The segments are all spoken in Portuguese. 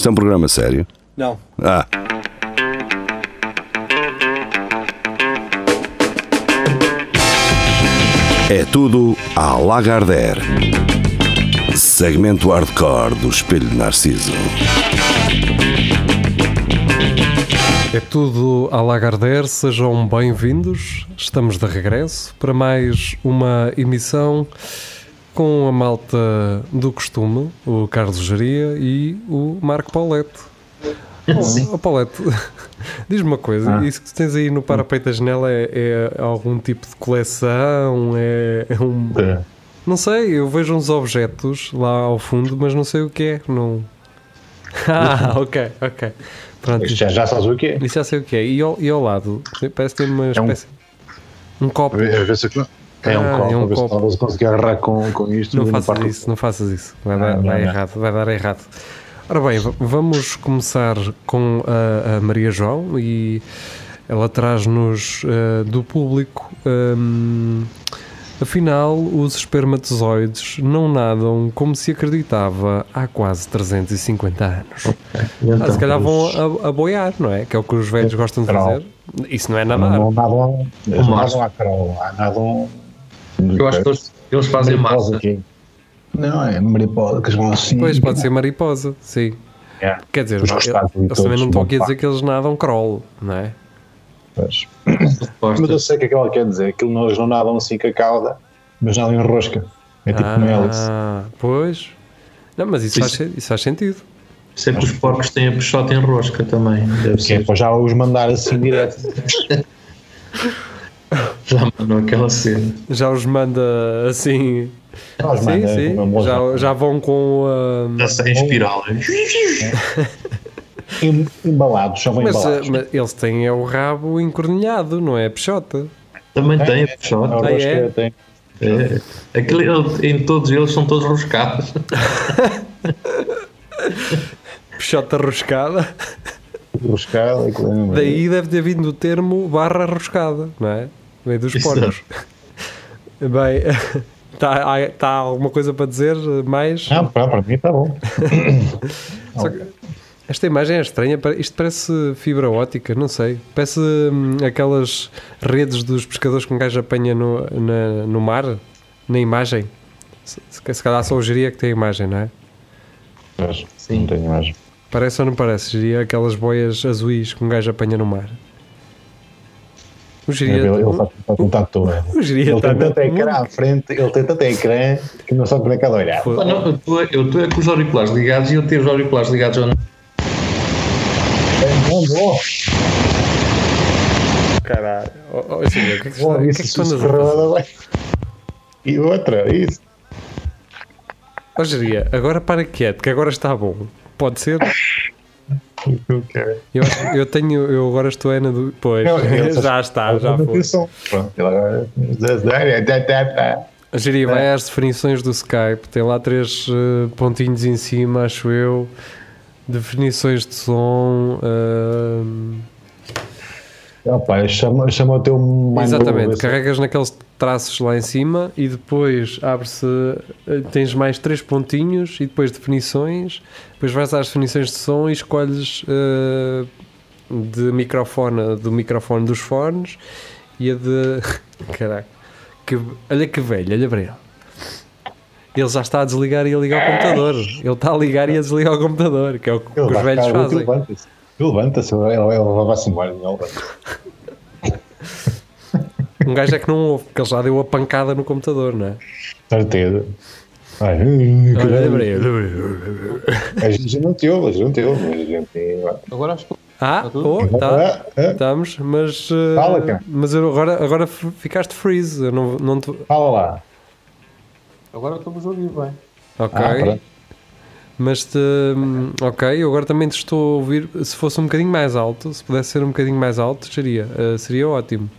Isto é um programa sério? Não. Ah. É tudo à Lagardère. Segmento hardcore do Espelho de Narciso. É tudo à Lagardère, sejam bem-vindos. Estamos de regresso para mais uma emissão com a malta do costume, o Carlos Jaria e o Marco Paulette. Oh, oh, Paulette, diz-me uma coisa, Ah. isso que tens aí no parapeito da janela é, é algum tipo de coleção? É, é um. É. Não sei, eu vejo uns objetos lá ao fundo, mas não sei o que é. Não... Ah, ok, ok. Pronto, Isto já, já sabes o que é. isso já sei o que é. E ao, e ao lado, parece que tem uma um- espécie. Um, copo. A ver se aquilo- É um Ah, copo, é um copo. consiga agarrar com, com isto. Não faças isso, não faças isso. Vai, Não, dar, não, vai não. errado, vai dar errado. Ora bem, vamos começar com a, a Maria João e ela traz-nos eh, do público. hum, afinal, os espermatozoides não nadam como se acreditava há quase 350 anos. Então, Ah, se calhar vão a, a boiar, não é? Que é o que os velhos gostam de Crawl. fazer. Isso não é Não, nadar. não nadam. Eles Um nadam à crawl. Nadam. Eu acho que eles, eles fazem mariposa massa. aqui. Não, é mariposa, que eles vão assim. Pois, pode ser mariposa, sim. É. Quer dizer, eles também todos não estão aqui a dizer que eles nadam crawl, não é? Pois. Mas eu sei o que é que ela quer dizer. Aquilo não- eles não nadam assim com a cauda, mas nadam em rosca. É tipo uma hélice. Ah, pois. Não, mas isso, faz, se- isso faz sentido. Sei que os porcos têm a peixote em rosca também. Deve Que é ser. para já os mandar assim direto. Já mandou aquela cena. Já os manda assim. Não, os sim, manda sim. uma Já, já vão com. ah, Já sai em espiral. Em- Embalados, já vão mas, ah, embalados. mas eles têm é o rabo encornilhado, não é? Peixota. Também tem a A peixote. Ah, rosca é? tem. É. Aquele, ele- em todos eles são todos roscados. Peixota roscada. Roscada, é- Daí deve ter vindo o termo barra roscada, não é? Vem dos Exato. porcos. Bem, está tá alguma coisa para dizer mais? Não, para, para mim está bom. Esta imagem é estranha, isto parece fibra ótica, não sei. Parece hum, aquelas redes dos pescadores que um gajo apanha no, na- no mar, na imagem. Se, se calhar só o geria que tem a imagem, não é? Mas Sim. Não tenho imagem. Parece ou não parece? Geria aquelas boias azuis que um gajo apanha no mar. O geria, Ele, ele faz faz contato todo. o geria Ele está tem tanto ecrã à frente, ele tem tanto ecrã que não sabe para é que ela olhar. Pô, não, eu estou eu estou é com os auriculares ligados e eu ter os auriculares ligados ou não. É bom, bom. Caralho. Oh, oh, Geria, o que é que, está- Bom, o que, é isso que bem. E outra, isso. Ó geria, agora para quieto, que agora está bom. Pode ser? Eu quero. Eu, tenho, eu agora estou é na do. Pois, só- já está, já foi. Pronto, agora. A Geria vai às definições do Skype, tem lá três eh, pontinhos em cima, acho eu. Definições de som. ehm, Opa, chama, chama o teu exatamente, carregas naqueles traços lá em cima e depois abre-se. eh, Tens mais três pontinhos e depois definições. Depois vais às definições de som e escolhes eh, de microfone, do microfone dos fones e a de. Caraca, que, olha que velho, olha para ele. Ele já está a desligar e a ligar o computador. Ele está a ligar e a desligar o computador, que é o que Ele os velhos fazem. Levanta-se. Levanta-se, ele, ele, vai-se embora. Um gajo é que não ouve, porque ele já deu a pancada no computador, não é? Certeza. Olha, olha caralho. para ele. A gente não te ouve, a gente não te ouve. A gente... Agora acho que. Ah, oh, tá, Ah, ah, estamos, mas. eh, Fala, cara. mas eu agora, agora ficaste freeze. Eu não, não te... Fala lá. Agora estamos a ouvir bem. Ok. Ah, mas te, hum, ok, eu agora também te estou a ouvir. Se fosse um bocadinho mais alto, se pudesse ser um bocadinho mais alto, seria, eh, seria ótimo.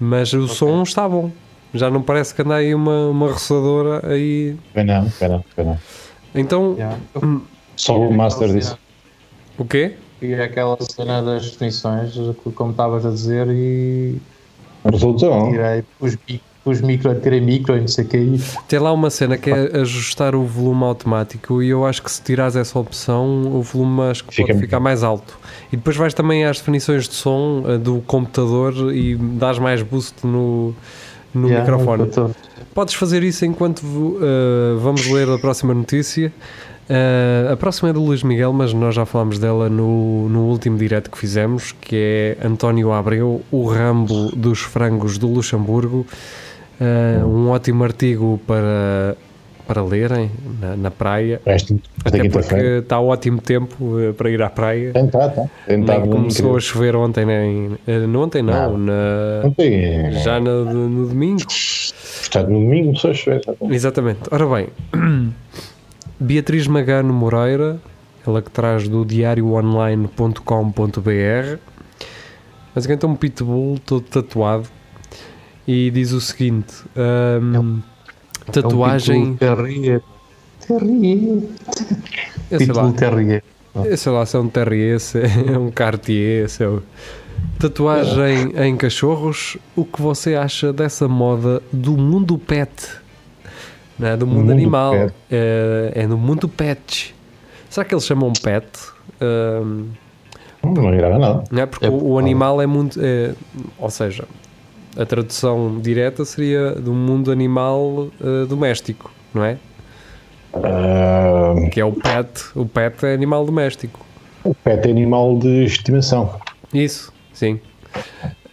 Mas o som está bom. Já não parece que anda aí uma, uma roçadora aí. Bem não, bem não, não. Então, Yeah. Eu Só o master disse. o quê? peguei aquela cena das definições, como estavas a dizer, e Resolução. tirei os bicos. os micro, terem micro e não sei o que aí. Tem lá uma cena que é ajustar o volume automático e eu acho que se tirares essa opção, o volume acho que Fica pode ficar mais alto. E depois vais também às definições de som eh, do computador e dás mais boost no, no Yeah, microfone. Podes fazer isso enquanto uh, vamos ler a próxima notícia. Uh, a próxima é do Luís Miguel, mas nós já falámos dela no, no último direto que fizemos, que é António Abreu, o Rambo dos frangos do Luxemburgo. Uh, um ótimo artigo para, para lerem na, na praia, até porque está ótimo tempo uh, para ir à praia. Tem, tá, tá. Nem começou a chover ontem, nem, uh, não ontem não, Não. na- Não tem. já no, no domingo. Portanto, no domingo começou a chover. tá. Exatamente. Ora bem, Beatriz Magano Moreira, ela que traz do diarioonline.com.br, basicamente é um pitbull todo tatuado e diz o seguinte: hum, tatuagem, É um Terrier. Terrier. eu sei lá, Terrier. eu sei lá se é um Terrier, se é um Cartier, se é o- Tatuagem em cachorros, o que você acha dessa moda do mundo pet? Não é do mundo, mundo animal, é, é no mundo pet. Será que eles chamam pet? Hum, Não irá nada. não é porque É o, o animal é muito. é- ou seja, a tradução direta seria do mundo animal eh, doméstico, não é? Ah, Que é o pet. O pet é animal doméstico. o pet é animal de estimação. Isso, sim.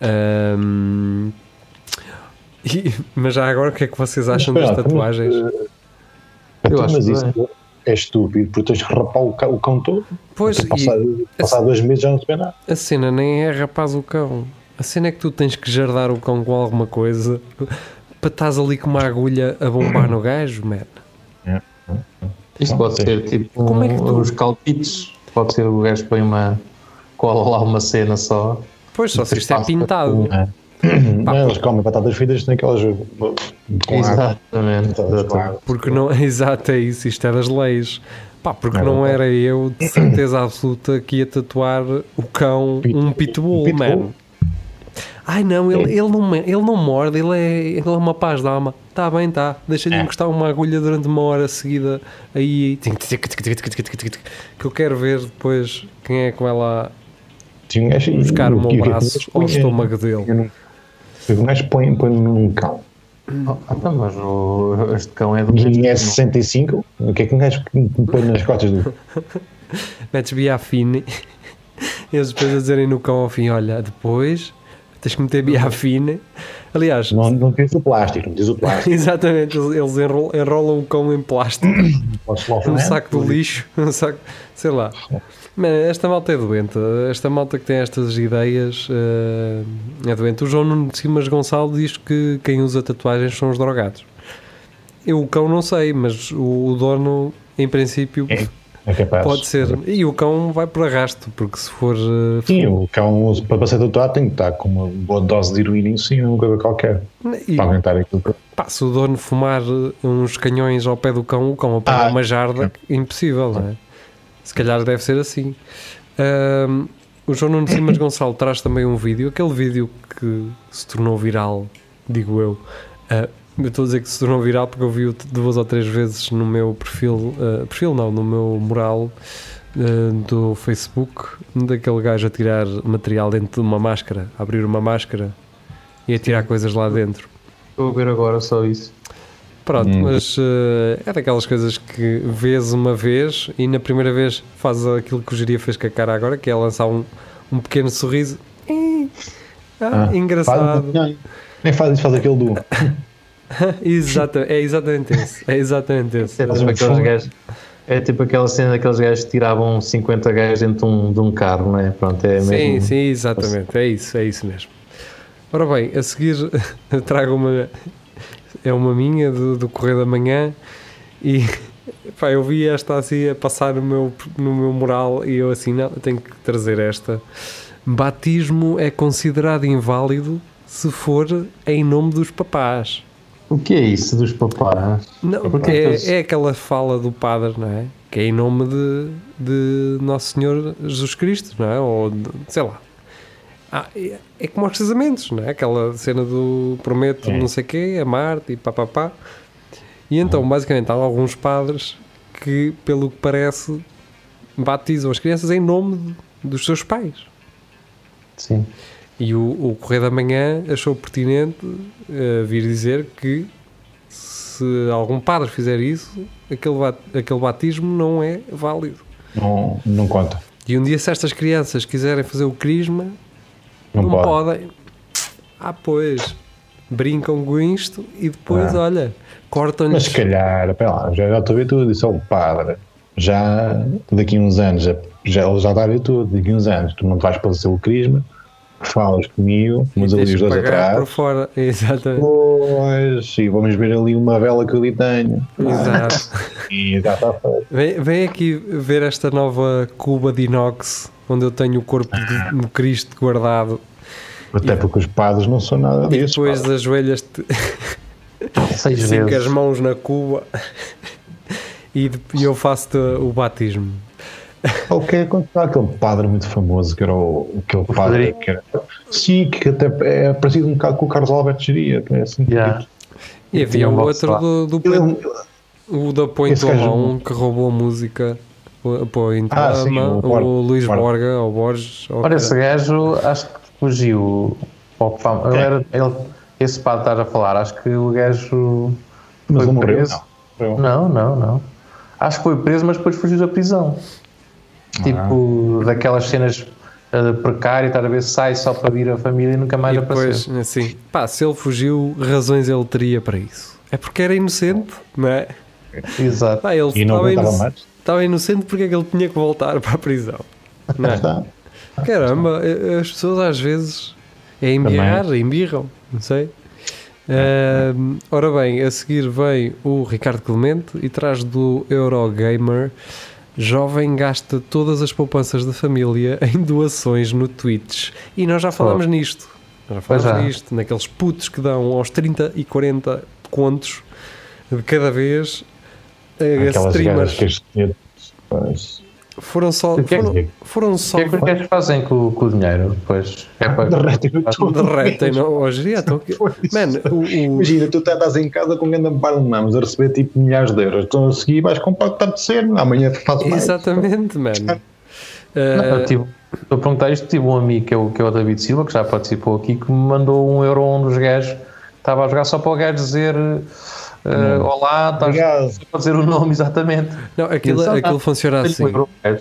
Ahm, e- mas já agora o que é que vocês acham das Espera, tatuagens? mas, Eu Então, acho mas que isso é estúpido, porque tens que rapar o cão, o cão todo. Pois, Passar, e passar dois meses já não se vê nada. a cena nem é rapaz o cão. A cena é que tu tens que jardar o cão com alguma coisa para estás ali com uma agulha a bombar no gajo, man. Isto Não, pode ser tipo Como é que tu- os calpitos. Pode ser o gajo põe uma. cola lá uma cena só. Pois, só se isto é pintado. com- Não, eles comem batatas fritas naquelas. Exatamente. Água. Porque não, exato, é isso, isto é das leis. Pá, porque É não verdade. era eu de certeza absoluta que ia tatuar o cão um pitbull, Um pitbull. man. Ai não, ele, ele não, ele não morde, ele é, ele é uma paz de alma. Está bem, está. Deixa-lhe É. encostar uma agulha durante uma hora seguida aí. Que eu quero ver depois quem é que vai lá um buscar o e- meu e- braço ao punha- estômago dele. eu não- O gajo põe, põe num cão. Oh, então, mas o, este cão é do E é 65, o que é que um gajo põe nas costas do. Metes biafine. Eles depois a dizerem no cão ao fim: olha, depois tens que meter biafine. Aliás, Não, não tens o plástico, não tens o plástico. Exatamente, eles enrolam, enrolam o cão em plástico, um saco de lixo, um saco, sei lá. Man, esta malta é doente, esta malta que tem estas ideias eh, é doente. O João Nuno de Simas Gonçalo diz que quem usa tatuagens são os drogados. Eu o cão não sei, mas o, o dono, em princípio, É, é capaz. pode ser. E o cão vai por arrasto, porque se for. eh, Sim, o cão para ser tatuado tem que estar com uma boa dose de heroína em cima, uma coisa qualquer. e, Para aguentar aquilo. pá, se o dono fumar eh, uns canhões ao pé do cão, o cão apaga Ah. uma jarda, impossível, não é? Se calhar deve ser assim. O João Nuno Simas Gonçalo traz também um vídeo, aquele vídeo que se tornou viral, digo eu. Ah, eu estou a dizer que se tornou viral porque eu vi-o duas ou três vezes no meu perfil, ah, perfil não, no meu mural ah, do Facebook, daquele gajo a tirar material dentro de uma máscara, a abrir uma máscara e a tirar coisas lá dentro. Estou a ver agora só isso. Pronto, Hum. mas eh, é daquelas coisas que vês uma vez e na primeira vez faz aquilo que o Geria fez com a cara agora, que é lançar um, um pequeno sorriso. Ah, Ah, engraçado. Faz, nem faz isso, faz aquele do. Exata, é exatamente esse. É exatamente esse. É tipo aqueles gajos. É tipo aquela cena daqueles gajos que tiravam 50 gajos dentro de um, de um carro, não é? Pronto, é Sim, mesmo. sim, exatamente. É isso, é isso mesmo. Ora bem, a seguir trago uma. É uma minha do, do Correio da Manhã e pá, eu vi esta assim a passar no meu, no meu mural e eu assim, não, tenho que trazer esta. Batismo é considerado inválido se for em nome dos papás. O que é isso dos papás? Não, Porque é, é aquela fala do padre, não é? Que é em nome de, de Nosso Senhor Jesus Cristo, não é? Ou de- sei lá. Ah, é, é como aos casamentos, não é? Aquela cena do prometo É. não sei o quê, amar-te e pá, pá, pá. E então, basicamente, há alguns padres que, pelo que parece, batizam as crianças em nome dos seus pais. Sim. E o, o Correio da Manhã achou pertinente eh, vir dizer que se algum padre fizer isso, aquele, ba- aquele batismo não é válido. Não, não conta. E um dia, se estas crianças quiserem fazer o crisma, Não, não, pode. podem. Ah, pois. Brincam com isto e depois, Ah. olha, cortam-lhes. Mas se calhar, pera lá, já, estou a ver tudo. Isso é o padre. Já daqui a uns anos, já, já, ele já está a ver tudo. Daqui a uns anos, tu não vais fazer o crisma, falas comigo, mas ali os dois pagar por atrás. fora. Exatamente. Pois, e vamos ver ali uma vela que eu ali tenho. Exato. E já está feito. Vem, vem aqui ver esta nova cuba de inox onde eu tenho o corpo de, de Cristo guardado Até porque os padres não são nada e disso. depois pá. das joelhas Seis com as vezes. mãos na cuba e, e eu faço o batismo. O que é quando há aquele padre muito famoso que era o, aquele padre Frederico. que era. Sim, que até é parecido um bocado com o Carlos Alberto Geria. que É assim, Yeah. E havia um o outro do, do Ele é o da Point Alone que roubou a música o Point Ah, sim, o o, Borga. Luís Borga. Borga ou Borges ou Ora, que esse gajo acho que fugiu fama. Ele era, ele, esse padre estás a falar, acho que o gajo. Mas foi ele morreu. preso. Não. Não, não, não. Acho que foi preso, mas depois fugiu da prisão. Tipo, daquelas cenas uh, precárias, estás a ver, sai só para vir a família e nunca mais e depois apareceu. assim, pá, se ele fugiu razões ele teria para isso é porque era inocente, não é? Exato. Pá, ele E não estava, inoc- mais. estava inocente porque é que ele tinha que voltar para a prisão não é? Caramba, eh, as pessoas às vezes é embirrar, embirram, não sei. Ahm, ora bem, a seguir vem o Ricardo Clemente e traz do Eurogamer. Jovem gasta todas as poupanças da família em doações no Twitch. E nós já falámos nisto. Nós já falámos nisto. Naqueles putos que dão aos 30 e 40 contos de cada vez. eh, Aquelas streamers que as-. Foram só. O que é que- Foram, foram O só. que é que os gajos fazem com, com o dinheiro depois? É para... Derretem o todo. Derretem, não? Hoje estão. Pois. Mano, o, o- Imagina, tu estás em casa com um grande par de mamos a receber tipo milhares de euros. Então a seguir vais comprar o que está de ser. Amanhã faz mais. Exatamente, mano. Não, Uh, eu tive- Estou a perguntar isto, tive um amigo que é, o, que é o David Silva, que já participou aqui, que me mandou um euro a um dos gajos que estava a jogar só para o gajo dizer eh, Olá, estás Obrigado. a dizer o nome exatamente. não, aquilo, Exato. aquilo funciona assim.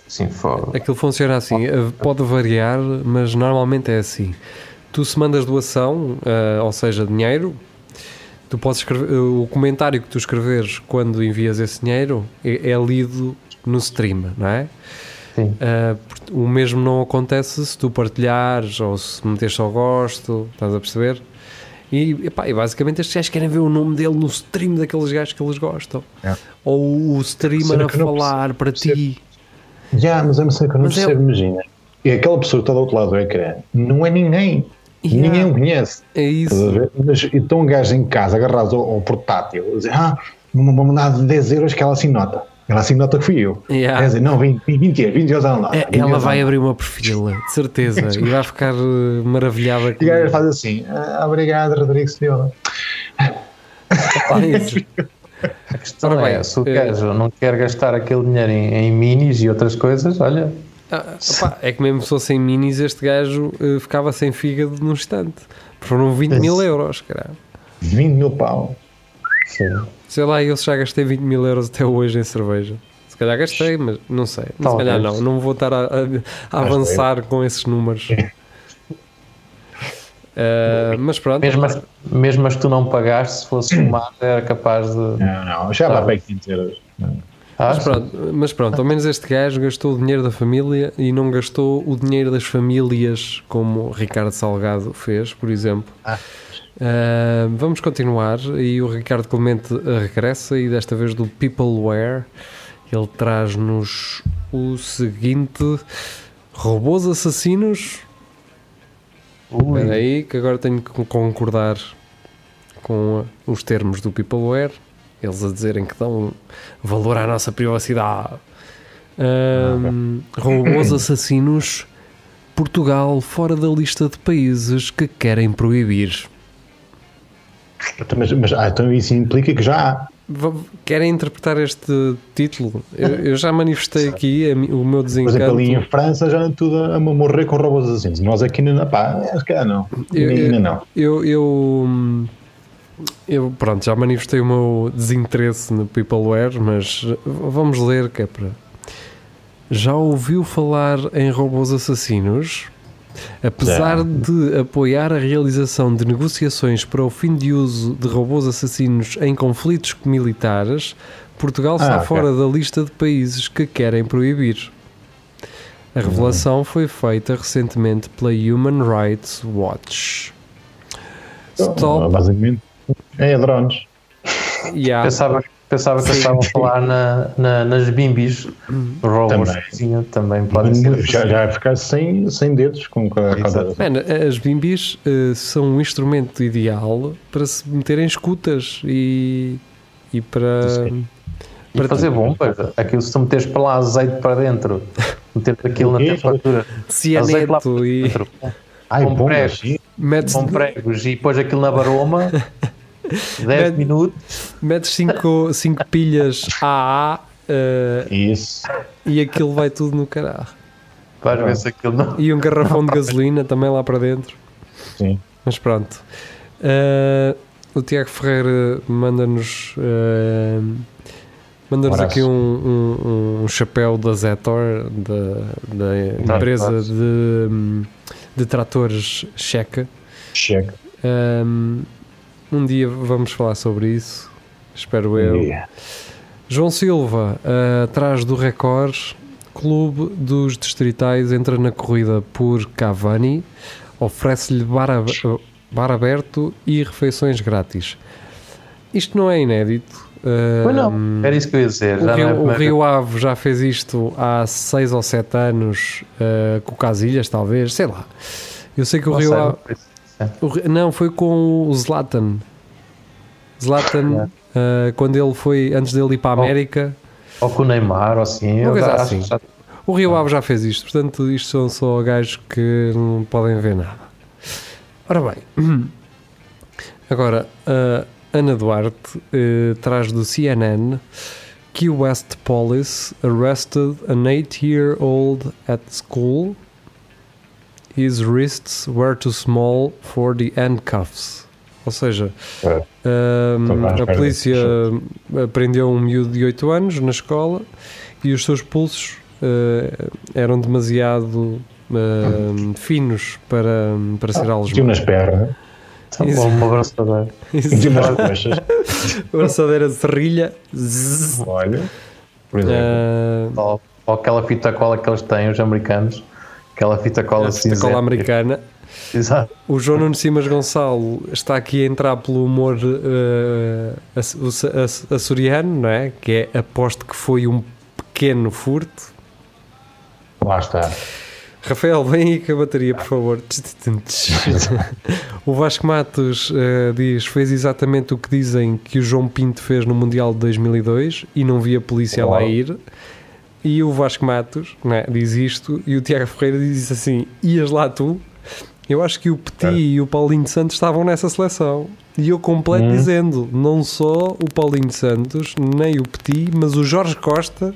assim, foda. Aquilo funciona assim. uh, Pode variar, mas normalmente é assim. Tu se mandas doação, uh, ou seja, dinheiro, tu podes escrever, uh, o comentário que tu escreveres quando envias esse dinheiro é, é lido no stream, não é? Sim. Uh, o mesmo não acontece se tu partilhares ou se meteres só gosto, estás a perceber? E, epá, e basicamente estes gajos querem ver o nome dele no stream daqueles gajos que eles gostam. É. Ou o streamer a falar para ti. Já, mas é uma cena que eu não Mas é- percebo, imagina. E aquela pessoa que está do outro lado do ecrã não é ninguém. Yeah. Ninguém o conhece. É isso. Mas então um gajo em casa agarrado ao, ao portátil a dizer, ah, vou mandar 10 euros que ela assim nota. Ela assim nota que fui eu. Yeah. Quer dizer, não, 20, 20 euros, 20 euros ela nota. É, 20 ela vai ela abrir uma perfila, de certeza, e vai ficar uh, maravilhada E o gajo faz assim, ah, obrigado Rodrigo Silva. isso. A questão Ora bem, é, se o eh, gajo não quer gastar aquele dinheiro em, em minis e outras coisas, olha, Ah, opá, é que mesmo se fossem minis, este gajo uh, ficava sem fígado num instante. Foram 20 mil euros, caralho. 20 mil pau. sim. Sei lá, eu já gastei 20 mil euros até hoje em cerveja. Se calhar gastei, mas não sei. Se Talvez. calhar não, não vou estar a, a- a avançar com esses números. Uh, mas pronto, mesmo, as, mesmo as que tu não pagaste, se fosse somar, era capaz de. Não, não, já Tá. vai para aí 500 euros. Ah, mas pronto, mas pronto, ao menos este gajo gastou o dinheiro da família e não gastou o dinheiro das famílias, como o Ricardo Salgado fez, por exemplo. Ah. Uh, vamos continuar e o Ricardo Clemente regressa e desta vez do Peopleware. Ele traz-nos o seguinte robôs assassinos. Espera aí que agora tenho que concordar com os termos do Peopleware. Eles a dizerem que dão valor à nossa privacidade. Ahm, robôs assassinos Portugal fora da lista de países que querem proibir. Então, Mas, mas ah, então isso implica que já há. Querem interpretar este título? Eu, eu já manifestei aqui a o meu Por exemplo, desencanto. ali em França já anda tudo a, a morrer com robôs assassinos. Nós aqui ainda, pá, calhar não. Eu- ainda não. Eu, eu, eu, pronto, já manifestei o meu desinteresse no Peopleware, mas vamos ler que é para. Já ouviu falar em robôs assassinos? Apesar Já. de apoiar a realização de negociações para o fim de uso de robôs assassinos em conflitos militares, Portugal está Ah, fora da lista de países que querem proibir. A revelação foi feita recentemente pela Human Rights Watch. Então, Stop. Basicamente, é drones. Yeah. Pensava, pensava que estavam a falar na, na- nas bimbis. Robôs Também. cozinha também podem ser. Já, já ficar sem, sem dedos com a Exato. cauda. Man, as bimbis eh, são um instrumento ideal para se meterem escutas e, e para. Sim. E fazer bombas. Aquilo se tu meteres para lá azeite para dentro, meter aquilo na temperatura. Azeite lá Cianeto para e dentro. Ai, Com bom, pregos. metes, Com pregos e depois aquilo na baroma. 10 Man- minutos. metes cinco, cinco pilhas AA eh, Isso. e aquilo vai tudo no caralho. Vais ver se aquilo não. E um garrafão de gasolina também lá para dentro. Sim. Mas pronto. Eh, o Tiago Ferreira manda-nos eh, manda-nos aqui um, um- um chapéu da Zetor, da, da Tá, empresa tá. de, de tratores checa. Cheque. Um, um dia vamos falar sobre isso. Espero eu. Yeah. João Silva, eh, atrás do recorde, Clube dos Distritais entra na corrida por Cavani, oferece-lhe bar, ab- bar aberto e refeições grátis. Isto não é inédito. Pois não, era isso que eu ia dizer. o não é Rio, o Rio Ave já fez isto há 6 ou 7 anos eh, com Casilhas, talvez, sei lá. Eu sei que o Rio Ave. O não, foi com o Zlatan. Zlatan, eh, quando ele foi, antes dele ir para a. América, Ou com o Neymar, ou assim. Uma coisa assim. já- o Rio Ave já fez isto. Portanto, isto são só gajos que não podem ver nada. Ora bem, agora, a Ana Duarte eh, traz do CNN Key West Police arrested an 8-year-old at school. His wrists were too small for the handcuffs. Ou seja, É. Ahm, Estou à a polícia prendeu um miúdo de 8 anos na escola e os seus pulsos ah, eram demasiado ah, finos para, para ser Tinha algemado. nas pernas. Tá bom, uma abraçadora. Tinha nas coxas. Abraçadeira de serrilha. Olha. Por exemplo. Ah, Ou, ou aquela fita cola que eles têm, os americanos. Aquela fita cola a cinzenta. cola americana. Exato. O João Nuno Simas Gonçalo está aqui a entrar pelo humor aç- açoriano, não é? Que é aposto que foi um pequeno furto. Lá está. Rafael, vem aí com a bateria, por favor. o Vasco Matos eh, diz: fez exatamente o que dizem que o João Pinto fez no Mundial de 2002 e não via a polícia lá Uau. ir. E o Vasco Matos né, diz isto, e o Tiago Ferreira diz assim: ias lá tu? Eu acho que o Petit É. e o Paulinho Santos estavam nessa seleção. E eu completo Hum. dizendo: não só o Paulinho de Santos, nem o Petit, mas o Jorge Costa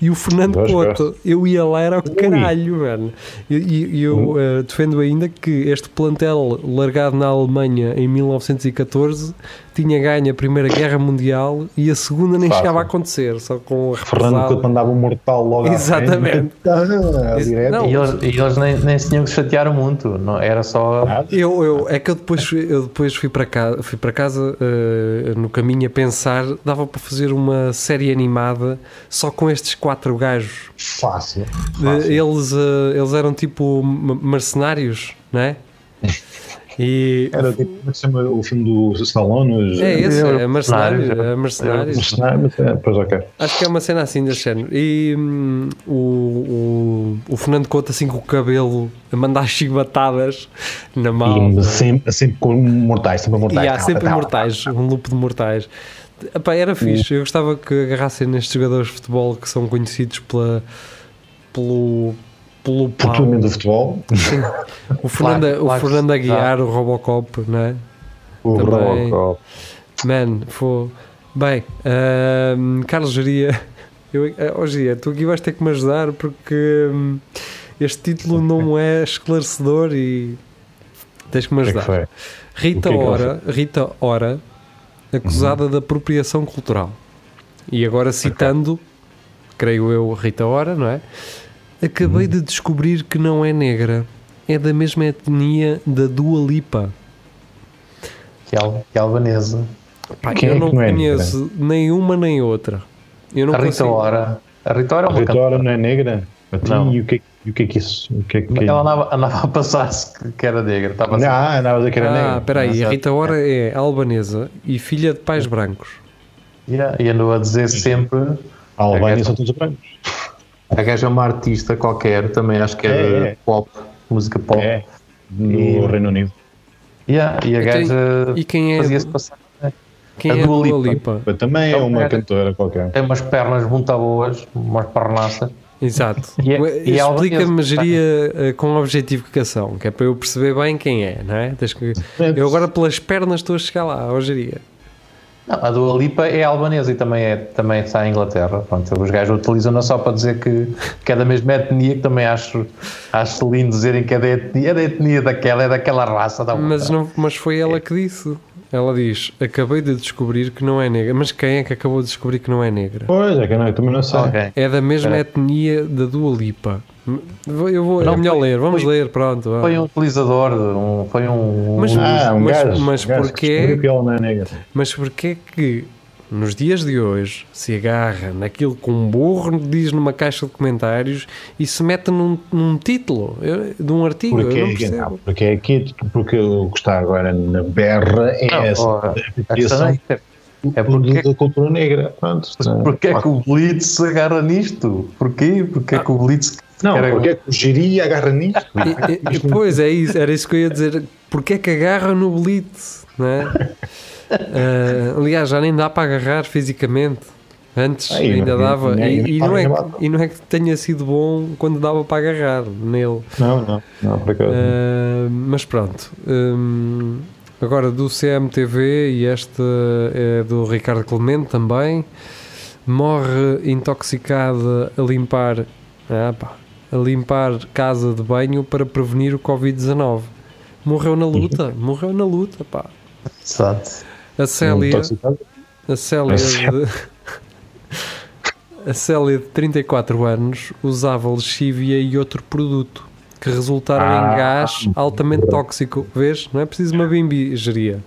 e o Fernando Jorge Couto. Eu ia lá, era o Ui. caralho, mano. E eu Hum. eh, defendo ainda que este plantel largado na Alemanha em 1914 tinha ganho a Primeira Guerra Mundial e a Segunda nem Fácil. chegava a acontecer, só com a Fernando. Couto mandava um mortal logo Exatamente. Ah, não. E eles, e eles nem, nem se tinham que chatear muito. Não, era só. Ah, Eu, eu, é que eu depois, fui- eu depois fui para casa, fui para casa eh, no caminho a pensar, dava para fazer uma série animada só com estes quatro gajos. Fácil. Eh, fácil. Eles, eh, eles eram tipo mercenários, não é? E Era tipo, como é que se chama o filme do Stallone? É esse, Eu- é mercenários, é mercenários. Mercenários, é, Pois ok. Acho que é uma cena assim desse género. E hum, o, o, o Fernando Couto assim com o cabelo a mandar chibatadas na mão. E sempre, sempre com mortais, sempre mortais. E há sempre mortais, um loop de mortais. Epá, era fixe, eu gostava que agarrassem nestes jogadores de futebol que são conhecidos pela, pelo, pelo pau. Portugalmente do futebol, O Fernando, Claro, o que Fernando sim. Aguiar, o Robocop, não é? o Também. Robocop. Man, foi. Bem, ahm, Carlos Geria, eu, oh, tu aqui vais ter que me ajudar porque hum, este título não é esclarecedor e tens que me O que é que ajudar. foi? Rita O que é que Ora, Rita Ora, acusada de apropriação cultural. E agora citando, creio eu, Rita Ora, não é? Acabei de descobrir que não é negra. É da mesma etnia da Dua Lipa. Que é, al- que é albanesa. Pá, Quem eu é que não não é conheço nenhuma nem outra. Eu não a Rita consigo. Ora. A Rita Ora é A Rita. Ora não é negra? Não. E o que, é- e o que é que isso? O que é que Ela andava, andava a passar-se que- que era negra. Estava ser- Ah, andava a dizer que era Ah, negra. espera aí, a. Rita Ora é albanesa e filha de pais brancos. Yeah, E andou a dizer sempre. A Albânia É, são todos brancos. A gaja é uma artista qualquer, também acho que é, É, de é. pop, música pop. É. No E- Reino Unido. Yeah, e a gaja E quem é, fazia-se passar. quem a é Dua Lipa. Lipa? Também é uma era- cantora qualquer. Tem umas pernas muito boas, umas pernaças. Exato. E é- e é Explica-me, geria eh, com objetificação, que é para eu perceber bem quem é, não é? Que... Eu agora pelas pernas estou a chegar lá, ó geria. Não, a Dua Lipa é albanesa e também, é, também está em Inglaterra. Pronto, os gajos utilizam-na só para dizer que, que é da mesma etnia, que também acho, acho lindo dizerem que é da etnia, é da etnia daquela, é daquela raça. Da Mas, não, mas foi ela que disse. Ela diz: Acabei de descobrir que não é negra. Mas quem é que acabou de descobrir que não é negra? Pois, é que não- eu também não sei. Ok. É da mesma etnia da Dua Lipa. Eu vou, é Não, melhor foi- ler, vamos foi- ler, pronto. vá. Foi um utilizador, um, foi um. Mas- Ah, um Mas- gajo. mas um gajo porquê? que descobriu que ela não é negra. Mas porquê é que nos dias de hoje se agarra naquilo que um burro diz numa caixa de comentários e se mete num, num título eu- de um artigo? Porque, eu não é- percebo. não, porque é aqui, porque o que está agora na berra é Não, essa questão é, é porque, da cultura negra. Pronto, porque é que o Blitz se agarra nisto? Porquê? Porque é que o Blitz. Não, quer- porque é que o Giri agarra nisto? E- e- e, pois é isso, era isso que eu ia dizer. Porquê é que agarra no Blitz? Não é? Ah, aliás, já nem dá para agarrar fisicamente. Antes ainda não- dava. não- E, não- e não é, dava. que- e não é que tenha sido bom quando dava para agarrar nele. Não, não, não, por acaso. Ah, mas pronto. Hum, agora do CMTV e esta é do Ricardo Clemente também. Morre intoxicada a limpar, ah, pá, a limpar casa de banho para prevenir o Covid-19. Morreu na luta, morreu na luta, pá. Exato. A Célia, a Célia de, a Célia de 34 anos usava lexívia e outro produto que resultaram Ah. em gás altamente tóxico. Vês? Não é preciso uma bimbigeria.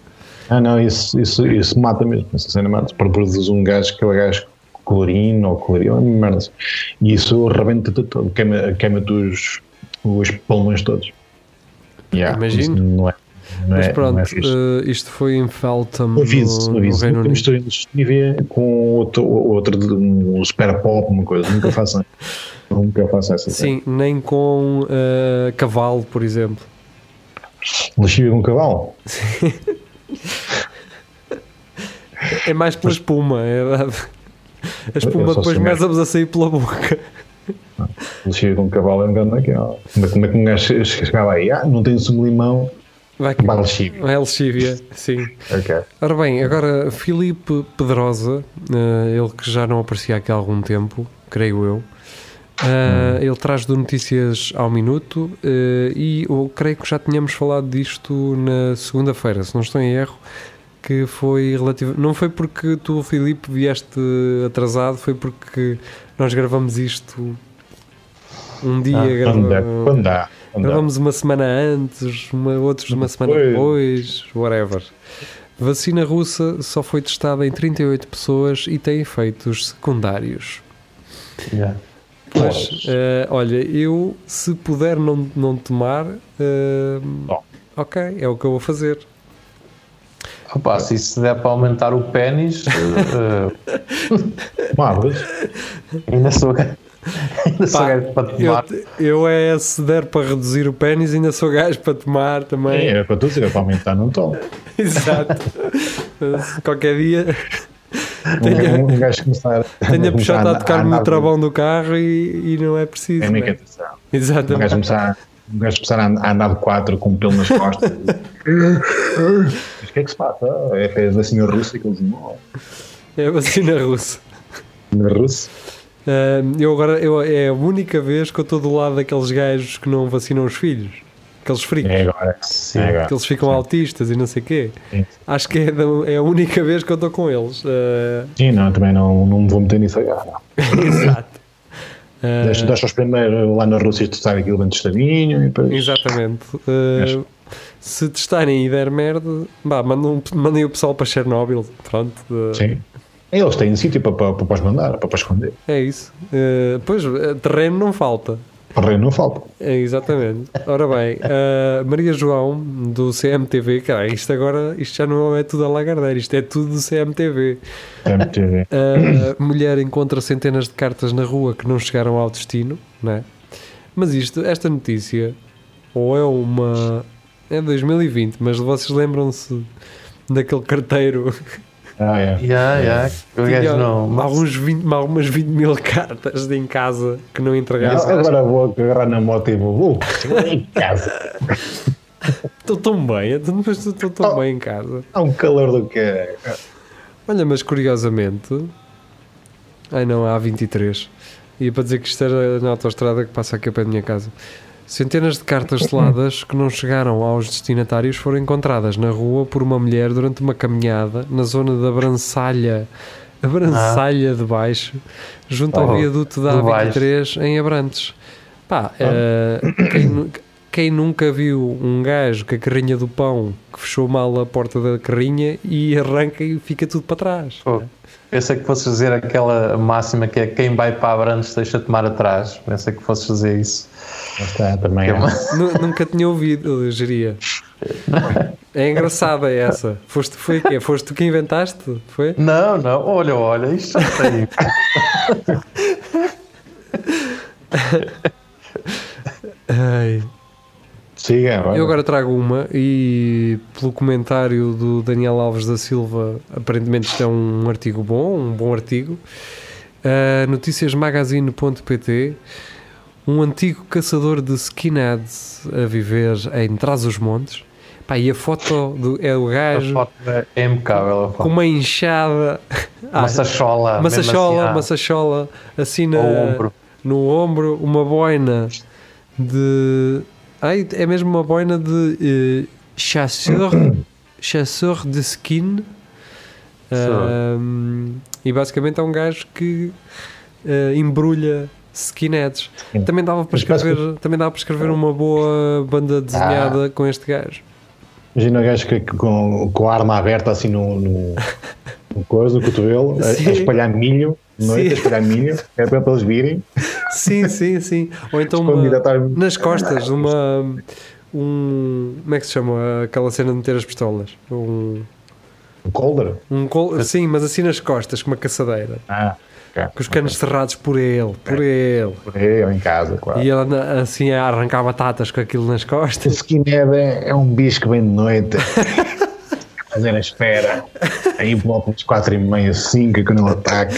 Ah, não, isso, isso, isso mata mesmo. Para produzir um gás, aquele gás clorino ou clorino, é merda. E isso rebenta tudo, todo, queima- queima-te os, os pulmões todos. Yeah, Imagino. Não é, Mas é, pronto, é eh, isto foi em Feltham, Aviso, no, no aviso. Reino Nunca Unido. misturem lexívia com outro, outro de- um super pop, uma coisa. Nunca façam. nunca façam essa coisa. Sim, nem com eh, cavalo, por exemplo. Lexívia com cavalo. É mais pela espuma. É, a espuma depois mais. começa-vos a sair pela boca. Lexívia com cavalo é um bocado naquela. Mas como é que um gajo chegava aí? Ah, não tem sumo de limão. Vai que Vai lexívia. lexívia, sim. Ok. Ora bem, agora Filipe Pedrosa, eh, ele que já não aparecia aqui há algum tempo, creio eu, eh, ele traz do Notícias ao Minuto eh, e eu creio que já tínhamos falado disto na segunda-feira, se não estou em erro, que foi relativo. Não foi porque tu, Filipe, vieste atrasado, foi porque nós gravamos isto um dia, Ah. Quando dá. Quando dá. Gravamos uma semana antes, uma, outros uma semana depois, whatever. Vacina russa só foi testada em 38 pessoas e tem efeitos secundários. Yeah. Pois, Pois. eh, olha, eu se puder não, não tomar, Bom. ok, é o que eu vou fazer. Opa, se isso der para aumentar o pênis, Marvas. ainda sou ainda sou gajo para Eu, tomar. eu é, se der para reduzir o pênis, ainda sou gajo para tomar também. É, era para tu dizer, é para aumentar, não estou. Exato. Qualquer dia Um, um gajo começar tenho a começar puxar a tocar no travão do carro e, e não é preciso. É né? atenção. Um gajo Exatamente. começar, um gajo começar a and- a andar de quatro com um pelo nas costas. Mas o que é que se passa? É assim a Rússia que eles dizem, É a vacina russa. na Rússia. Ah, eu agora eu, é a única vez que eu estou do lado daqueles gajos que não vacinam os filhos. Aqueles fricos. É agora. Sim. É agora. Que eles ficam autistas e não sei o quê. Sim. Acho que é, da- é a única vez que eu estou com eles. Ah, Sim, não, também não, não me vou meter nisso agora. exato. Ah, Deixa, deixa os primeiros lá na Rússia testar aquilo bem testadinho e depois. Exatamente. Uh, se testarem e der merda, bah, mandem o pessoal para Chernobyl. Pronto. uh, Sim. Eles têm sítio para, para, para os mandar, para, para esconder. É isso. Uh, pois, uh, terreno não falta. O reino não falta. É, exatamente. Ora bem, uh, Maria João, do CMTV, cara, isto agora isto já não é tudo a Lagardère, isto é tudo do CMTV. MTV. A mulher encontra centenas de cartas na rua que não chegaram ao destino, não é? Mas isto, esta notícia, ou é uma. É 2020, mas vocês lembram-se daquele carteiro Ah, é. Yeah, yeah. Que gajo tinha não. alguns 20, algumas 20 mil cartas de em casa que não entregava? Agora vou agarrar na moto e vou. Uh, em casa. Estou tão bem, mas estou tão Oh. bem em casa. Há um calor do que é. Olha, mas curiosamente. Ai não, há 23. Ia para dizer que isto era na autostrada que passa aqui ao pé da minha casa. Centenas de cartas seladas que não chegaram aos destinatários foram encontradas na rua por uma mulher durante uma caminhada na zona da Brançalha, a Brançalha de Baixo, junto ao Oh, viaduto da de baixo. A23 em Abrantes. Pá, eh, quem, nu- quem nunca viu um gajo com a carrinha do pão que fechou mal a porta da carrinha e arranca e fica tudo para trás? Pô, Pensei que fosses dizer aquela máxima que é quem vai para Abrantes deixa tomar atrás. Pensei que fosses dizer isso. Mas está também. É É. Nunca tinha ouvido, eu geria. É engraçada essa. Foste, foi o quê? Foste tu que inventaste? Foi? Não, não, olha, olha, isto já tem. Ai. Siga. Eu agora trago uma e pelo comentário do Daniel Alves da Silva, aparentemente isto é um artigo bom, um bom artigo. Uh, noticiasmagazine.pt Um antigo caçador de skinheads a viver em Trás-os-Montes. Pá, e a foto do, é o A gajo foto é impecável. A com uma enxada. Ah, Uma sachola. uma mesmo sachola, assim, ah, sachola assim na, ao ombro. no ombro, uma boina de. Ai, é mesmo uma boina de eh, chasseur, chasseur de skin. E basicamente é um gajo que eh, embrulha skinheads. Sim. Também dava para escrever, também dava para escrever uma boa banda desenhada com este gajo. Imagina o gajo que, que com, com a arma aberta assim no, no, no coisa, no cotovelo, a, a espalhar milho, noite, Sim. a espalhar milho, é para eles virem. Sim, sim, sim. Ou então uma- atrás- nas costas, uma. Um, como é que se chama aquela cena de meter as pistolas? Um, O Colder. um col- sim, mas assim nas costas, com uma caçadeira. Ah, ok. Com os canos cerrados por ele, por ele. Por ou em casa, claro. E ele assim a arrancar batatas com aquilo nas O costas. skinhead é, é um bicho que vem de noite. fazer a espera. Aí voltam às quatro e meia, cinco, quando eu ataque.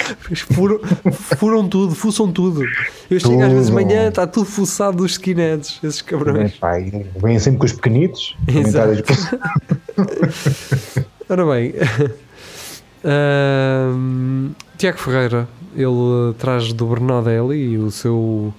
Furam, furam tudo, fuçam tudo. Eu tudo. chego às vezes de manhã, está tudo fuçado dos skinheads, esses cabrões. É, vêm sempre com os pequenitos. Exato. Ora bem, Tiago Ferreira, ele traz do Bernodelli é o seu.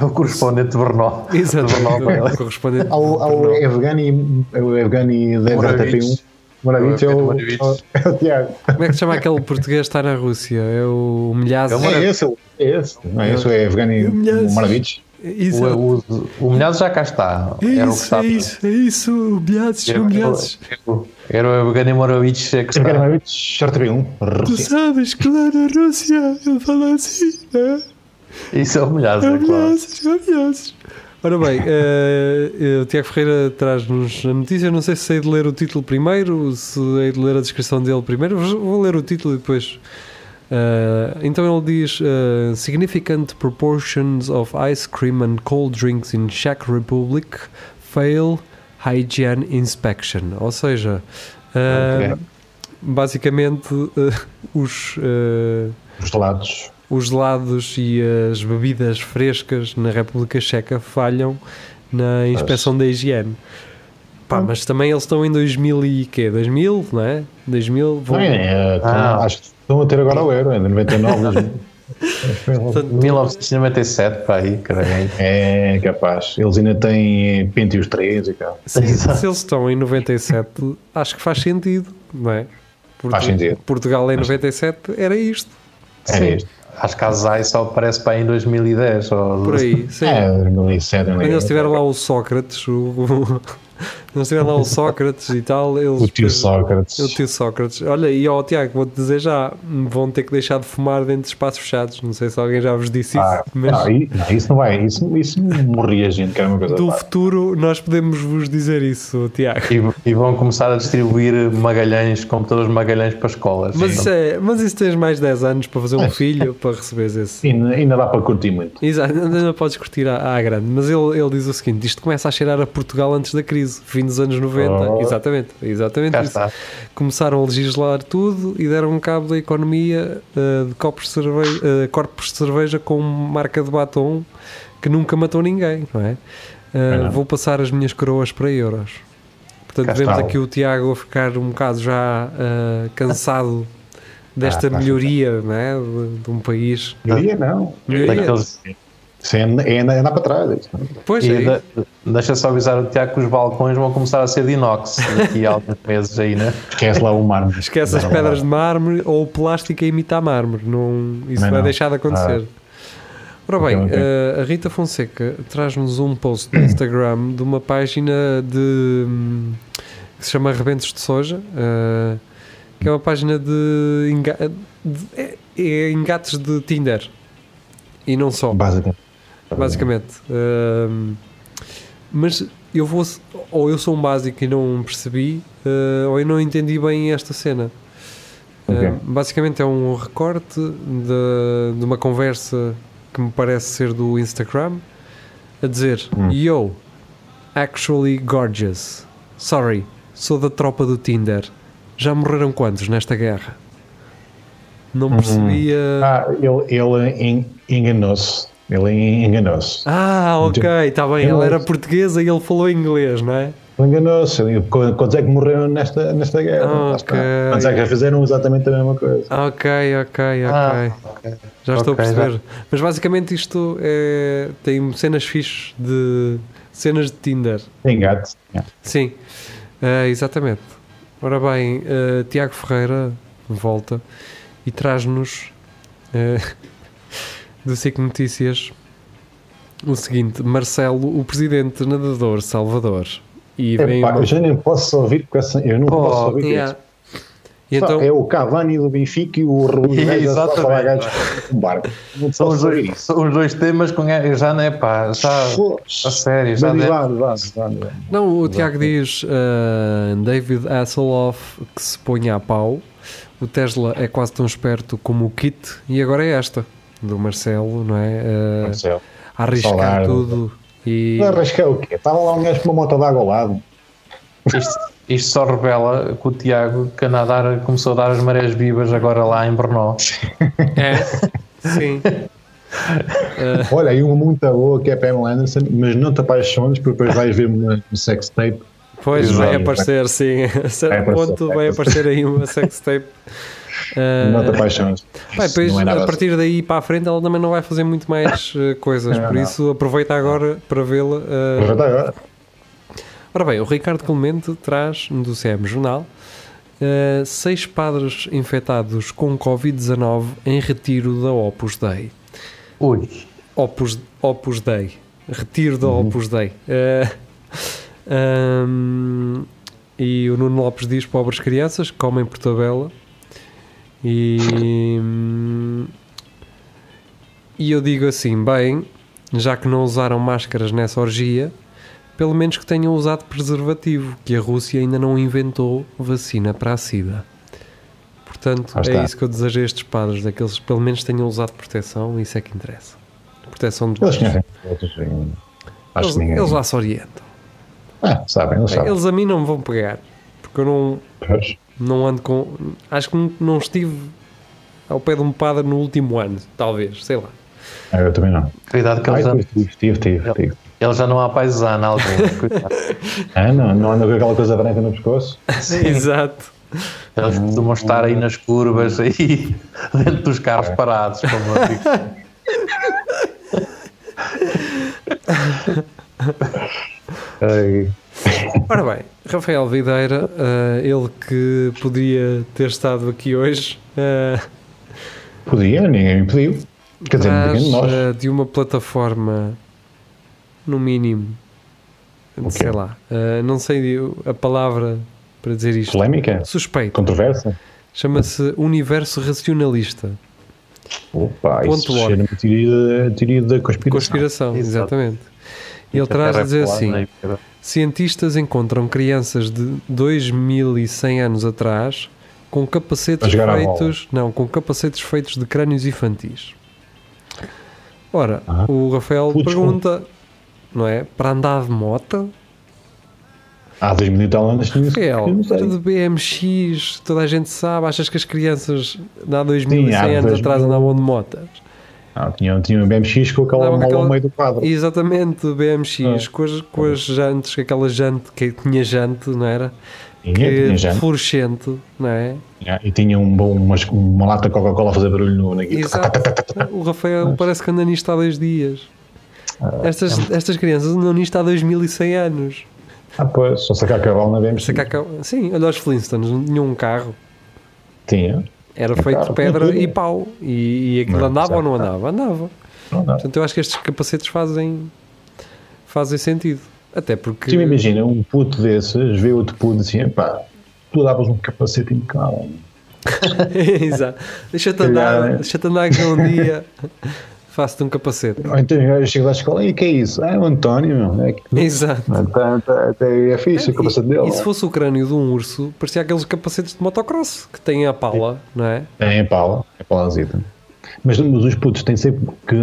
É o correspondente de Brno. Exato. É o correspondente ao, ao Evgani, ao Evgani 10 1 Moravitz é o, é o Tiago. Como é que se chama aquele português que está na Rússia? É o Milhazes. É, é esse, é esse. Não, esse é afegano e Moravitz. O, o, o Milhazes já cá está. É era isso, é isso, é isso, o Milhazes, era, o Milhazes. Era o Evgeny Moravitch é que está. Evgeny Moravitch, Chartreum, Rússia. Tu sabes que lá na Rússia ele fala assim, né? Isso é o Milhazes, é, é claro. Milhazes, é o Milhazes. Ora bem, eh, eh, o Tiago Ferreira traz-nos a notícia. Não sei se sei de ler o título primeiro, se hei de ler a descrição dele primeiro. Vou ler o título e depois. eh, então ele diz: eh, Significant proportions of ice cream and cold drinks in Czech Republic fail hygiene inspection. Ou seja, eh, Ok. basicamente eh, os. eh, Os lados. Os gelados e as bebidas frescas na República Checa falham na inspeção da higiene. Pá, mas também eles estão em 2000 e quê? 2000, não é? 2000, vão... Não, é, então, Ah. Acho que estão a ter agora o euro, é de 99. Portanto, 1997, para aí, caralho. é capaz. Eles ainda têm Pentios 3 e tal. se, se eles estão em 97, acho que faz sentido, não é? Portu- Faz sentido. Portugal em 97 era isto. É Sim. isto. Acho que a Zai só aparece para aí em 2010. Ou... Por aí, sim. É, 2007. Quando eles tiveram lá o Sócrates, o, o, eles tiveram lá o Sócrates e tal, eles O tio Sócrates. O tio Sócrates. Olha, e ó Tiago, vou-te dizer já, vão ter que deixar de fumar dentro de espaços fechados. Não sei se alguém já vos disse isso, Ah, mas não, não, isso não vai. Isso, isso morria gente, que era uma coisa. do pá. futuro nós podemos vos dizer isso, Tiago. E, e vão começar a distribuir Magalhães, computadores Magalhães para escolas. Mas isso, é, mas isso tens mais 10 anos para fazer um filho para receberes esse. Ainda, ainda dá para curtir muito. Exato, ainda podes curtir à, à grande, mas ele, ele diz o seguinte: isto começa a cheirar a Portugal antes da crise, fim dos anos 90. Oh. Exatamente, exatamente isso. Começaram a legislar tudo e deram um cabo da economia eh, de copos de cerveja, eh, corpos de cerveja com marca de batom que nunca matou ninguém, não é? Eh, não. vou passar as minhas coroas para euros. Portanto, Cá vemos aqui o Tiago a ficar um bocado já cansado desta Ah, melhoria não é? de, de um país. Melhoria não. Melhoria. Daqueles- Isso é, é andar, é andar para trás. é. Pois E é, da- deixa só avisar o Tiago que os balcões vão começar a ser de inox daqui a alguns meses aí, né? Esquece lá o mármore. esquece as pedras de mármore ou o plástico a imitar mármore. Não, isso Não, vai não. deixar de acontecer. Ora bem, eh, a Rita Fonseca traz-nos um post no Instagram de uma página de hum, que se chama Rebentos de Soja, eh, que é uma página de, enga- de- é, é engates de Tinder e não só Basicamente. Basicamente. Ahm, mas eu vou, ou eu sou um básico e não percebi, ah, ou eu não entendi bem esta cena. Ok. Ah, basicamente é um recorte de, de uma conversa que me parece ser do Instagram a dizer Hum. Yo, actually gorgeous. Sorry, sou da tropa do Tinder. Já morreram quantos nesta guerra? Não percebia. Ah, ele, ele en- enganou-se. Ele enganou-se. Ah, ok, está bem. Ele era portuguesa e ele falou inglês, não é? Ele Enganou-se. Quantos é que morreram nesta, nesta guerra? Ah, Lá está. ok. Quantos é que fizeram exatamente a mesma coisa? Ok, ok, ok. Ah, ok. já estou a perceber. Mas basicamente isto é, tem cenas fixes de cenas de Tinder. Engate. Sim, eh, exatamente. Ora bem, eh, Tiago Ferreira volta e traz-nos eh, do SIC Notícias o seguinte: Marcelo, o presidente nadador Salvador. E vem Epá, uma- eu já nem posso ouvir com essa. Eu não Pô, posso ouvir Yeah. E então, É o Cavani do Benfica e o Raul Exatamente. barco. Não São os, dois, são os dois temas com eu já não é pá, já a sério, já vá, vá. Não, o Tiago diz uh, David Hasselhoff que se ponha a pau. O Tesla é quase tão esperto como o Kit. E agora é esta, do Marcelo, não é? Uh, Marcelo. a arriscar tudo. E Não arriscar o quê? Estava lá um gajo com uma moto d'água ao lado. Isto, isto só revela que o Tiago que a nadar começou a dar as marés vivas agora lá em Brno. é, sim. Olha, aí uma muito boa que é Pamela Anderson, mas não te apaixones porque depois vais ver uma um sex tape. Pois vai aparecer, sim. A certo Vai aparecer, ponto vai vai aparecer. aparecer aí uma sextape. Uh, Não te apaixones. Bem, não é a partir daí para a frente, ela também não vai fazer muito mais uh, coisas, Não, por não. isso aproveita agora para vê-la. uh. Aproveita agora. Ora bem, o Ricardo Clemente traz do CM Jornal uh, seis padres infectados com Covid-19 em retiro da Opus Dei. Ui, Opus, Opus Dei. Retiro da Opus Dei. Uh, um, e o Nuno Lopes diz: pobres crianças que comem por tabela. E, e eu digo assim: bem, já que não usaram máscaras nessa orgia, pelo menos que tenham usado preservativo, que a Rússia ainda não inventou vacina para a SIDA. Portanto, é isso que eu desejo a estes padres, daqueles que pelo menos tenham usado proteção, isso é que interessa. Proteção de Eles eles, eles lá se orientam. Ah, sabem, eles sabem. Eles a mim não me vão pegar, porque eu não, não ando com. Acho que não- não estive ao pé de um padre no último ano, talvez, sei lá. Ah, eu também não. Cuidado que Ah, ele já, tive, tive, ele já não há paisano algum. Ah, não, não anda com aquela coisa branca no pescoço? Exato. Eles costumam estar aí nas curvas, aí dentro dos carros parados. Como eu digo. Ai, Ora bem, Rafael Videira, eh, ele que podia ter estado aqui hoje, eh, podia, ninguém me pediu. Quer dizer, de nós. eh, de uma plataforma, no mínimo, sei lá, eh, não sei a palavra para dizer isto. Polémica? Suspeito. Controversa? Chama-se Universo Racionalista. Opa, Ponto isso org. cheira-me a teoria, da- teoria da conspiração. Conspiração, exatamente. Ele traz a dizer assim: cientistas encontram crianças de 2100 anos atrás com capacetes feitos, não, com capacetes feitos de crânios infantis. Ora, Ah. o Rafael Putz, pergunta, não é? Para andar de moto? Há 2 mil e tal anos tinha Rafael, sei. de BMX, toda a gente sabe. Achas que as crianças de há 2100 Sim, há anos 2000. atrás andavam de motas? Ah, tinha, tinha um BMX com aquela com mola ao meio do quadro. Exatamente, BMX, Ah. com, as, com as jantes, com aquela jante que tinha jante, não era? Tinha, que tinha já. fluorescente, não é? Tinha- E tinha um bom, uma, uma lata de Coca-Cola a fazer barulho no, na. Exato. O Rafael parece que anda nisto há dois dias. Ah, Estas, é estas crianças andam nisto há 2100 anos. Ah, pois, só sacar cavalo na BMX. Sacar cá- Sim, olha os Flintstones, não tinham um carro. Tinha. Era feito de pedra tudo. e pau. E, e aquilo Não, andava ou não andava? Andava. Não. Portanto, eu acho que estes capacetes fazem, fazem sentido. Até porque. Sim, imagina, um puto desses vê outro puto assim, pá, tu davas um capacete impecável. Exato. Deixa-te andar, né? deixa-te andar que um dia faço-te um capacete. Ou então eu chego da escola e o que é isso? Ah, é o António. É, que- Exato. Tá- tá- Até é fixe o capacete dele. E, se fosse o crânio de um urso, parecia aqueles capacetes de motocross que têm a pala, não é? É em pala, é palazita. Mas, mas os putos têm sempre que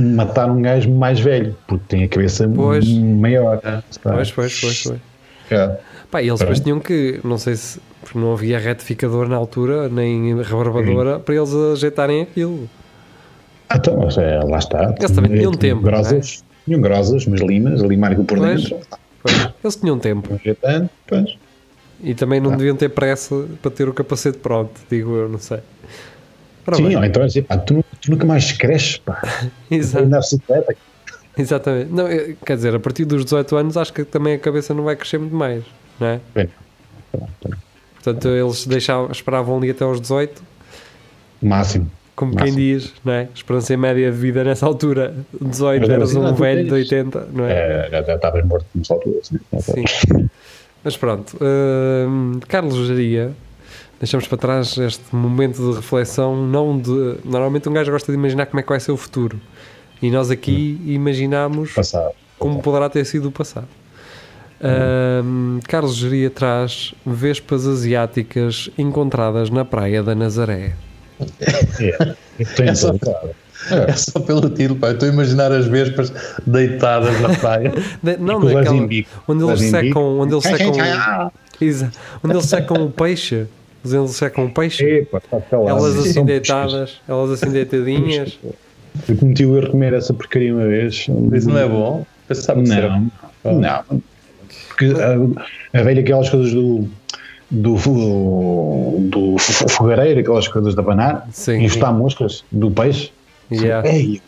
matar um gajo mais velho, porque tem a cabeça Pois. maior. Pois, pois, pois, pois. É. Pá, e eles depois tinham que, não sei se, porque não havia retificador na altura, nem rebarbadora, para eles ajeitarem aquilo. Ah, Então, é, lá está. Eles também tinham tempo, é? Grosas, tinham grosas, mas limas, a limar por Pois. dentro. Pois, eles tinham tempo. Pois. E também não deviam ter pressa para ter o capacete pronto, digo eu, não sei. Ora Sim, ou então é assim, pá, tu, tu nunca mais cresces, pá. exato. Na bicicleta. Exatamente. Não, eu- quer dizer, a partir dos 18 anos acho que também a cabeça não vai crescer muito mais, não é? Bem, Portanto, eles deixavam, esperavam ali até aos 18, Máximo. Como Máximo. quem diz, não é? Esperança em média de vida nessa altura, 18, Mas era eras assim, um velho de tens- 80, não é? É, já estavas morto como só tu. Assim. Sim. Mas pronto, hum, Carlos Jaria, deixamos para trás este momento de reflexão. Não de, normalmente um gajo gosta de imaginar como é que vai ser o futuro. E nós aqui imaginamos Passado. como poderá ter sido o passado. Hum, Carlos Jaria traz vespas asiáticas encontradas na praia da Nazaré. É. É só- É só pelo título, pá. Eu estou a imaginar as vespas deitadas na praia. De- não, naquela, onde eles secam, onde eles secam, Ah, onde eles secam o peixe, onde eles secam o peixe. Epa, está calado. Elas assim São deitadas, elas assim deitadinhas. Eu cometi o erro de comer essa porcaria uma vez. Isso não é bom? Pensava. Não, não. Porque a, a velha, aquelas coisas do. Do, do, do fogareiro, aquelas coisas da banana, Sim. e está moscas do peixe. Yeah. Ei,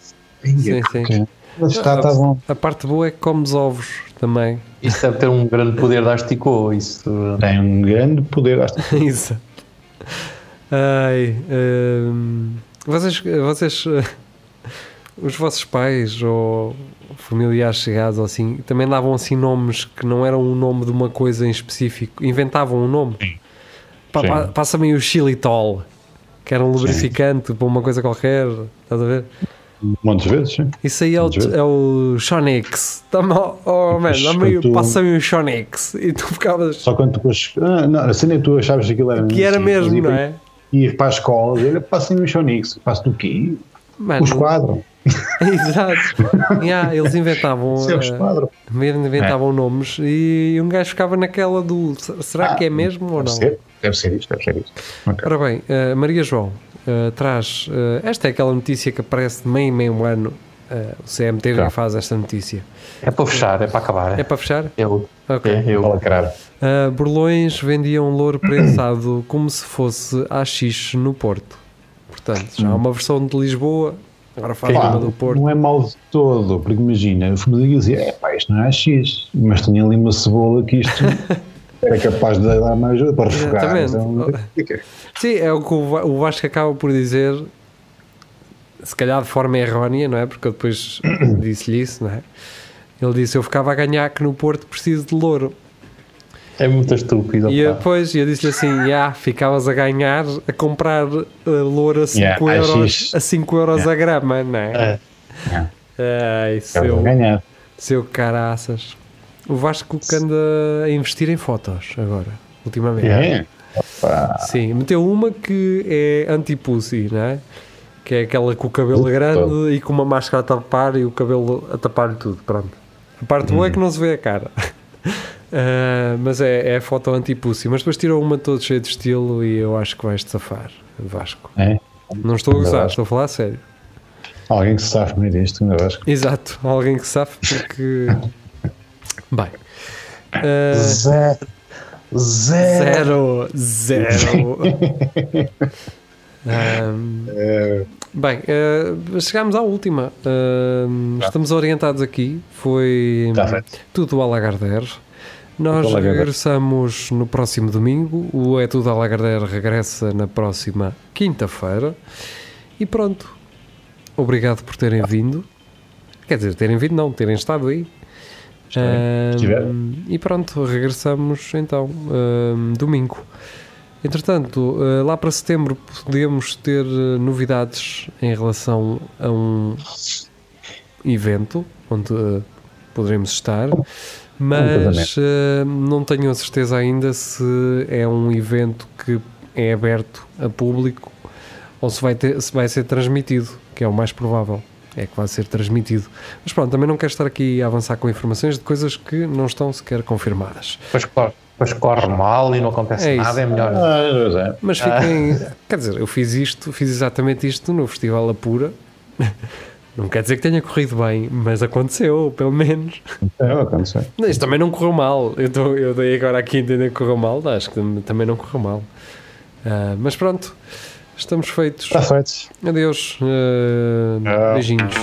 Sim, ei, sim. Mas está, está bom. A parte boa é que comes ovos também. Isso deve ter um grande poder de asticô. Isso. Tem um grande poder. acho que- Exato. Ai, hum, vocês, vocês os vossos pais ou familiares chegados assim também davam assim nomes que não eram o nome de uma coisa em específico, inventavam um nome. Pa- Sim. pa- Passa-me o xilitol, que era um lubrificante para uma coisa qualquer, estás a ver? De vezes, sim. Isso aí é o, é o Shonix. Dá-me, oh, man, tu- passa-me o Shonix. E tu ficavas. Só quando tu depois. Ah, não, assim nem tu achavas que aquilo era Que era assim, mesmo, mas não é? Ia para a escola, olha, passem o Shonix. Passo do quê? Mano, O esquadro. Exato. Yeah, eles inventavam. Isso é eh, esquadro. inventavam nomes e um gajo ficava naquela do será que é mesmo ou Deve não? ser, deve ser isto, deve ser isto. Ok. Ora bem, eh, Maria João, uh, traz. uh, esta é aquela notícia que aparece de meio em meio ano. Uh, o CMTV Tá. faz esta notícia. É para fechar, é para acabar. É para fechar? Eu, Ok. é, eu. Uh, Borlões vendiam louro prensado como se fosse AX no Porto. Portanto, já há uma versão de Lisboa, agora faz Pá, uma do Porto. não é mau de todo, porque imagina, eu fui dizia, é pá, isto não é X, mas tinha ali uma cebola que isto era capaz de dar mais ajuda para refogar. Exatamente. Então, Sim, é o que o Va- o Vasco acaba por dizer, se calhar de forma errónea, não é? Porque eu depois disse-lhe isso, não é? Ele disse: Eu ficava a ganhar que no Porto preciso de louro. É muito estúpido. E depois eu disse-lhe assim: Já, ficavas a ganhar a comprar uh, louro a 5 Yeah, euros, a 5 euros a grama, não é? É. Yeah. Ai, seu, ganhar. seu caraças. O Vasco que anda a investir em fotos agora, ultimamente. Yeah. É. Sim, meteu uma que é anti-pussy, não é? Que é aquela com o cabelo Puta. grande e com uma máscara a tapar e o cabelo a tapar-lhe tudo, pronto. A parte boa é que não se vê a cara. Ah, mas é, é a foto anti-pussy. Mas depois tirou uma toda cheia de estilo e eu acho que vais-te safar, Vasco. é. Não estou a gozar, Vasco. estou a falar a sério. Alguém que se sabe comer isto, ainda vais. Exato, alguém que sabe porque... Bem... ah, Zero. Zero. Zero, zero. Ahm, É, bem, ah, chegámos à última. Ahm, estamos orientados aqui. Foi Tá tudo a Lagardère. Nós a regressamos no próximo domingo. O É Tudo a Lagardère regressa na próxima quinta-feira. E pronto. Obrigado por terem vindo. Quer dizer, terem vindo, não, terem estado aí. Estiveram. e pronto, regressamos então domingo. Entretanto, eh, lá para setembro podemos ter eh, novidades em relação a um evento onde eh, poderemos estar, mas não tenho a certeza ainda se é um evento que é aberto a público ou se vai, ter, se vai ser transmitido, que é o mais provável. É que vai ser transmitido. Mas pronto, também não quero estar aqui a avançar com informações de coisas que não estão sequer confirmadas. Depois corre, depois corre mal e não acontece É nada, é melhor. Ah, pois é. Mas fiquem. Quer dizer, eu fiz isto, fiz exatamente isto no Festival Apura. Não quer dizer que tenha corrido bem, mas aconteceu, pelo menos. É, aconteceu. Não, Isto também não correu mal. Eu, tô, eu dei agora aqui a entender que correu mal, acho que tam- também não correu mal. Ah, mas pronto, estamos feitos. Está feito. Adeus. ah, Tchau. beijinhos.